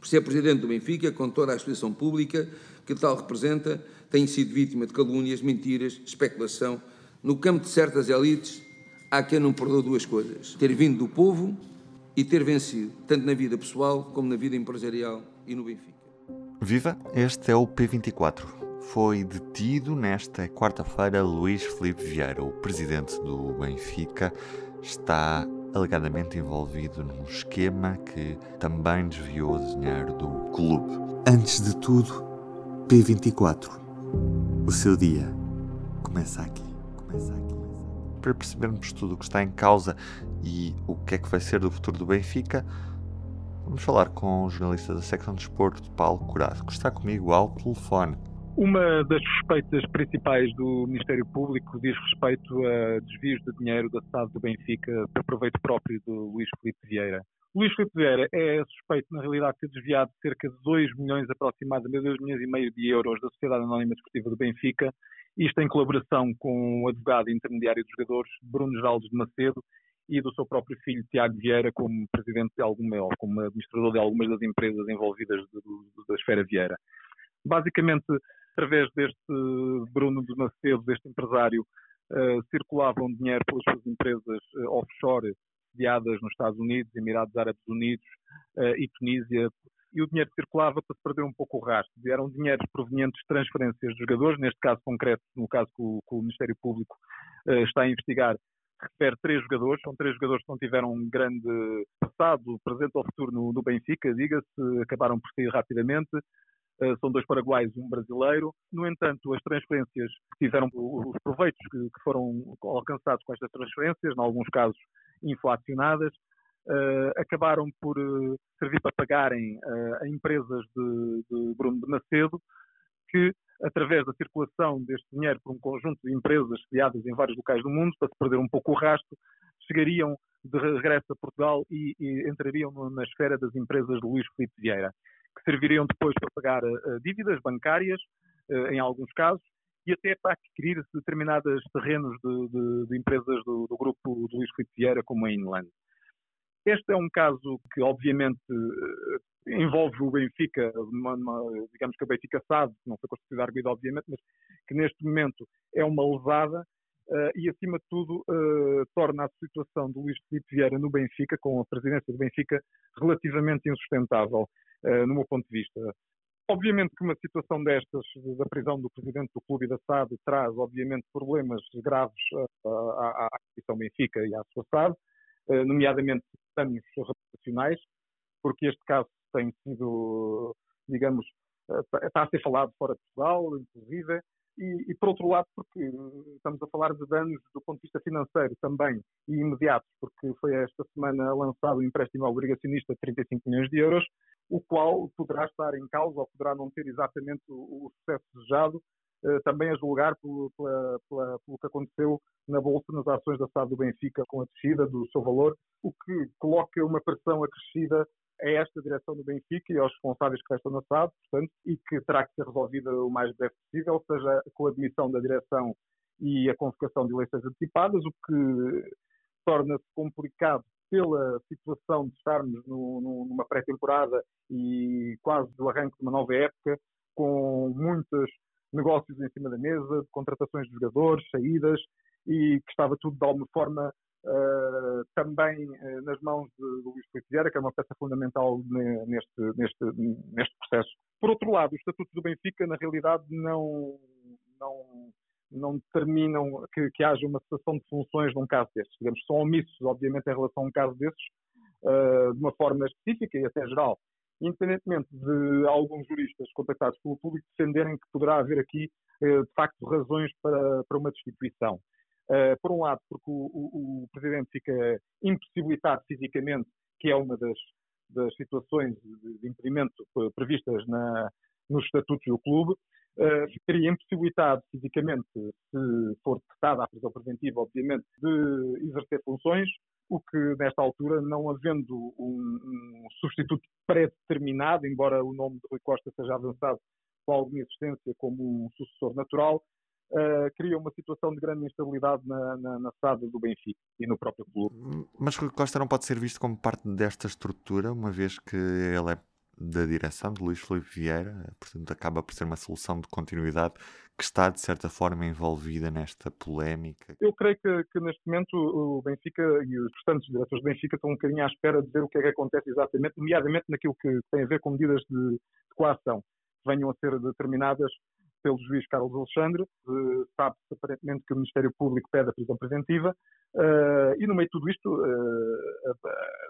Por ser presidente do Benfica, com toda a exposição pública que tal representa, tem sido vítima de calúnias, mentiras, especulação. No campo de certas elites, há quem não perdoa duas coisas: ter vindo do povo e ter vencido, tanto na vida pessoal como na vida empresarial e no Benfica. Viva! Este é o P24. Foi detido nesta quarta-feira Luís Felipe Vieira, o presidente do Benfica, está alegadamente envolvido num esquema que também desviou o dinheiro do clube. Antes de tudo, P24. O seu dia começa aqui. Começa aqui. Para percebermos tudo o que está em causa e o que é que vai ser do futuro do Benfica, vamos falar com o jornalista da secção de esporte, Paulo Curado, que está comigo ao telefone. Uma das suspeitas principais do Ministério Público diz respeito a desvios de dinheiro da SAD do Benfica para proveito próprio do Luís Felipe Vieira. Luís Filipe Vieira é suspeito, na realidade, de ter desviado cerca de 2 milhões aproximadamente, 2 milhões e meio de euros da Sociedade Anónima Desportiva do Benfica, isto em colaboração com o advogado intermediário dos jogadores, Bruno Geraldo de Macedo, e do seu próprio filho, Tiago Vieira, como presidente de alguma, ou como administrador de algumas das empresas envolvidas de, de, da esfera Vieira. Basicamente, através deste Bruno de Macedo, deste empresário, uh, circulavam dinheiro pelas suas empresas uh, offshore sediadas nos Estados Unidos, Emirados Árabes Unidos uh, e Tunísia, e o dinheiro circulava para se perder um pouco o rastro. Eram dinheiros provenientes de transferências de jogadores, neste caso concreto, no caso que o, que o Ministério Público está a investigar, refere três jogadores, são três jogadores que não tiveram um grande passado, presente ou futuro no, no Benfica, diga-se, acabaram por sair rapidamente. Uh, são dois paraguaios e um brasileiro. No entanto, as transferências tiveram os proveitos que, foram alcançados com estas transferências, em alguns casos inflacionadas, uh, acabaram por uh, servir para pagarem a empresas de, de, Bruno de Macedo, que, através da circulação deste dinheiro por um conjunto de empresas sediadas em vários locais do mundo, para se perder um pouco o rastro, chegariam de regresso a Portugal e, e entrariam na esfera das empresas de Luís Filipe Vieira, que serviriam depois para pagar dívidas bancárias, em alguns casos, e até para adquirir determinados terrenos de, de, de empresas do, do, grupo de Luís Filipe Vieira, como a Inland. Este é um caso que, obviamente, eh, envolve o Benfica, uma, uma, digamos que o Benfica sabe, não foi constituído arguido, obviamente, mas que neste momento é uma levada uh, e, acima de tudo, uh, torna a situação do Luís Filipe Vieira no Benfica, com a presidência do Benfica, relativamente insustentável, no meu ponto de vista. Obviamente que uma situação destas, da prisão do presidente do clube e da SAD, traz, obviamente, problemas graves à, instituição Benfica e à sua SAD, eh, nomeadamente danos reputacionais, porque este caso tem sido, digamos, eh, está a ser falado fora de Portugal, inclusive, e, e, por outro lado, porque estamos a falar de danos do ponto de vista financeiro também e imediatos, porque foi esta semana lançado um empréstimo obrigacionista de 35 milhões de euros, o qual poderá estar em causa ou poderá não ter exatamente o, o sucesso desejado, eh, também a julgar pelo, pela, pela, pelo que aconteceu na Bolsa, nas ações da SAD do Benfica, com a descida do seu valor, o que coloca uma pressão acrescida a esta direção do Benfica e aos responsáveis que restam na SAD, portanto, e que terá que ser resolvida o mais breve possível, seja com a admissão da direção e a convocação de eleições antecipadas, o que torna-se complicado pela situação de estarmos no, no, numa pré-temporada e quase do arranque de uma nova época, com muitos negócios em cima da mesa, contratações de jogadores, saídas, e que estava tudo de alguma forma uh, também uh, nas mãos de, de Luís Filipe que é uma peça fundamental neste, neste, neste processo. Por outro lado, os estatutos do Benfica, na realidade, não, não, não determinam que, que haja uma cessação de funções num caso destes. Digamos, são omissos, obviamente, em relação a um caso desses, uh, de uma forma específica e até geral independentemente de alguns juristas contactados pelo público defenderem que poderá haver aqui, de facto, razões para, para uma destituição. Uh, por um lado, porque o, o, o, Presidente fica impossibilitado fisicamente, que é uma das, das situações de impedimento previstas na, nos estatutos do clube, uh, ficaria impossibilitado fisicamente, se for decretada a prisão preventiva, obviamente, de exercer funções, o que nesta altura, não havendo um, um substituto pré-determinado, embora o nome de Rui Costa seja avançado com alguma existência como um sucessor natural, uh, cria uma situação de grande instabilidade na, na, na do Benfica e no próprio clube. Mas Rui Costa não pode ser visto como parte desta estrutura, uma vez que ele é da direção de Luís Filipe Vieira, portanto acaba por ser uma solução de continuidade que está, de certa forma, envolvida nesta polémica? Eu creio que, que, neste momento o Benfica e os restantes diretores do Benfica estão um bocadinho à espera de ver o que é que acontece exatamente, nomeadamente naquilo que tem a ver com medidas de, de coação que venham a ser determinadas pelo juiz Carlos Alexandre. Sabe-se aparentemente que o Ministério Público pede a prisão preventiva uh, e no meio de tudo isto, uh,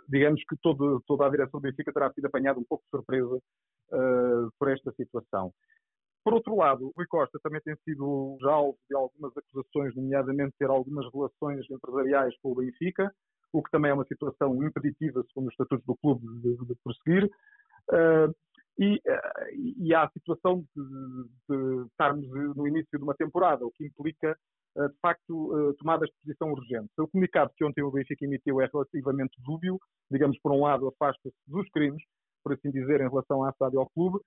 digamos que todo, toda a direção do Benfica terá sido apanhada um pouco de surpresa uh, por esta situação. Por outro lado, Rui Costa também tem sido já alvo de algumas acusações, nomeadamente ter algumas relações empresariais com o Benfica, o que também é uma situação impeditiva, segundo os estatutos do clube, de, de prosseguir. Uh, e, uh, e, há a situação de, de, estarmos no início de uma temporada, o que implica, uh, de facto, tomadas de posição urgentes. O comunicado que ontem o Benfica emitiu é relativamente dúbio, digamos, por um lado, afasta-se dos crimes, por assim dizer, em relação à SAD e ao clube,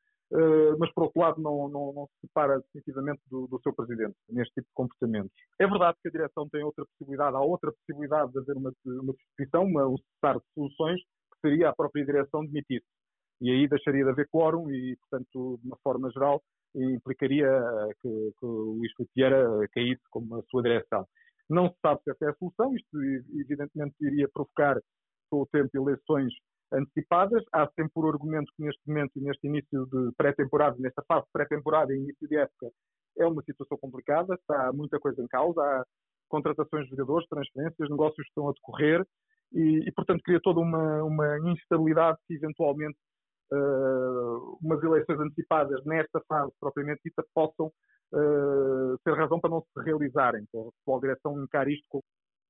mas por outro lado não, não, não se separa definitivamente do, do, seu presidente neste tipo de comportamentos. É verdade que a direção tem outra possibilidade, há outra possibilidade de haver uma, uma substituição, uma, um cessar de soluções, que seria a própria direção demitir-se. E aí deixaria de haver quórum e, portanto, de uma forma geral, implicaria que, que o Luís Vieira caísse como a sua direção. Não se sabe se essa é a solução, isto evidentemente iria provocar com o tempo eleições antecipadas. Há sempre o argumento que neste momento, neste início de pré-temporada, nesta fase pré-temporada e início de época, é uma situação complicada, está muita coisa em causa, há contratações de jogadores, transferências, negócios que estão a decorrer e, e portanto, cria toda uma, uma instabilidade que eventualmente uh, umas eleições antecipadas nesta fase propriamente dita possam uh, ser razão para não se realizarem, para a direção encarar isto como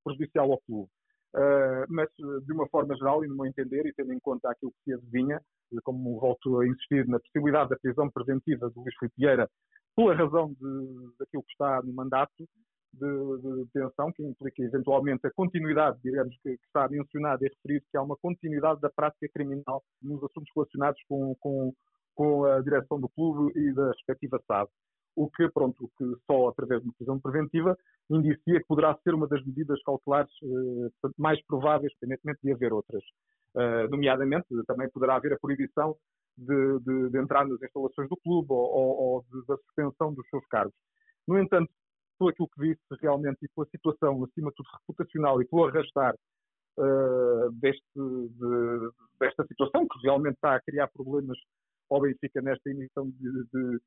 prejudicial ao clube. Uh, mas de uma forma geral, e no meu entender, e tendo em conta aquilo que se adivinha, como volto a insistir na possibilidade da prisão preventiva do Luís Filipe Vieira, pela razão de, daquilo que está no mandato de, de detenção, que implica eventualmente a continuidade, digamos que, que está mencionado e referido, que há uma continuidade da prática criminal nos assuntos relacionados com, com, com a direção do clube e da respectiva SAD o que, pronto, que só através de uma prisão preventiva indicia que poderá ser uma das medidas cautelares eh, mais prováveis, independentemente de haver outras. Uh, nomeadamente, também poderá haver a proibição de, de, de entrar nas instalações do clube ou, ou, ou da suspensão dos seus cargos. No entanto, por aquilo que disse realmente e pela situação, acima de tudo, reputacional e pelo arrastar uh, deste, desta situação, que realmente está a criar problemas ao Benfica nesta emissão de,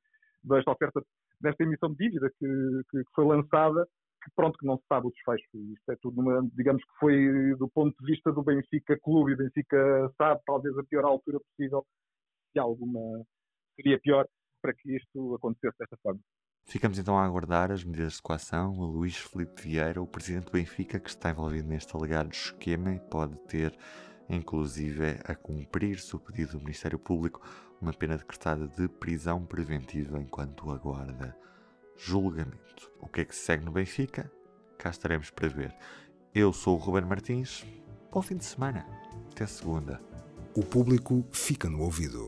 desta oferta, desta emissão de dívida que, que, que, foi lançada, que pronto, que não se sabe o desfecho. Isto é tudo, uma, digamos que foi do ponto de vista do Benfica Clube e Benfica sabe talvez a pior altura possível, se alguma seria pior para que isto acontecesse desta forma. Ficamos então a aguardar as medidas de coação. Luís Felipe Vieira, o presidente do Benfica, que está envolvido neste alegado esquema pode ter, inclusive, a cumprir-se o pedido do Ministério Público uma pena decretada de prisão preventiva enquanto aguarda julgamento. O que é que se segue no Benfica? Cá estaremos para ver. Eu sou o Ruben Martins. Bom fim de semana. Até segunda. O público fica no ouvido.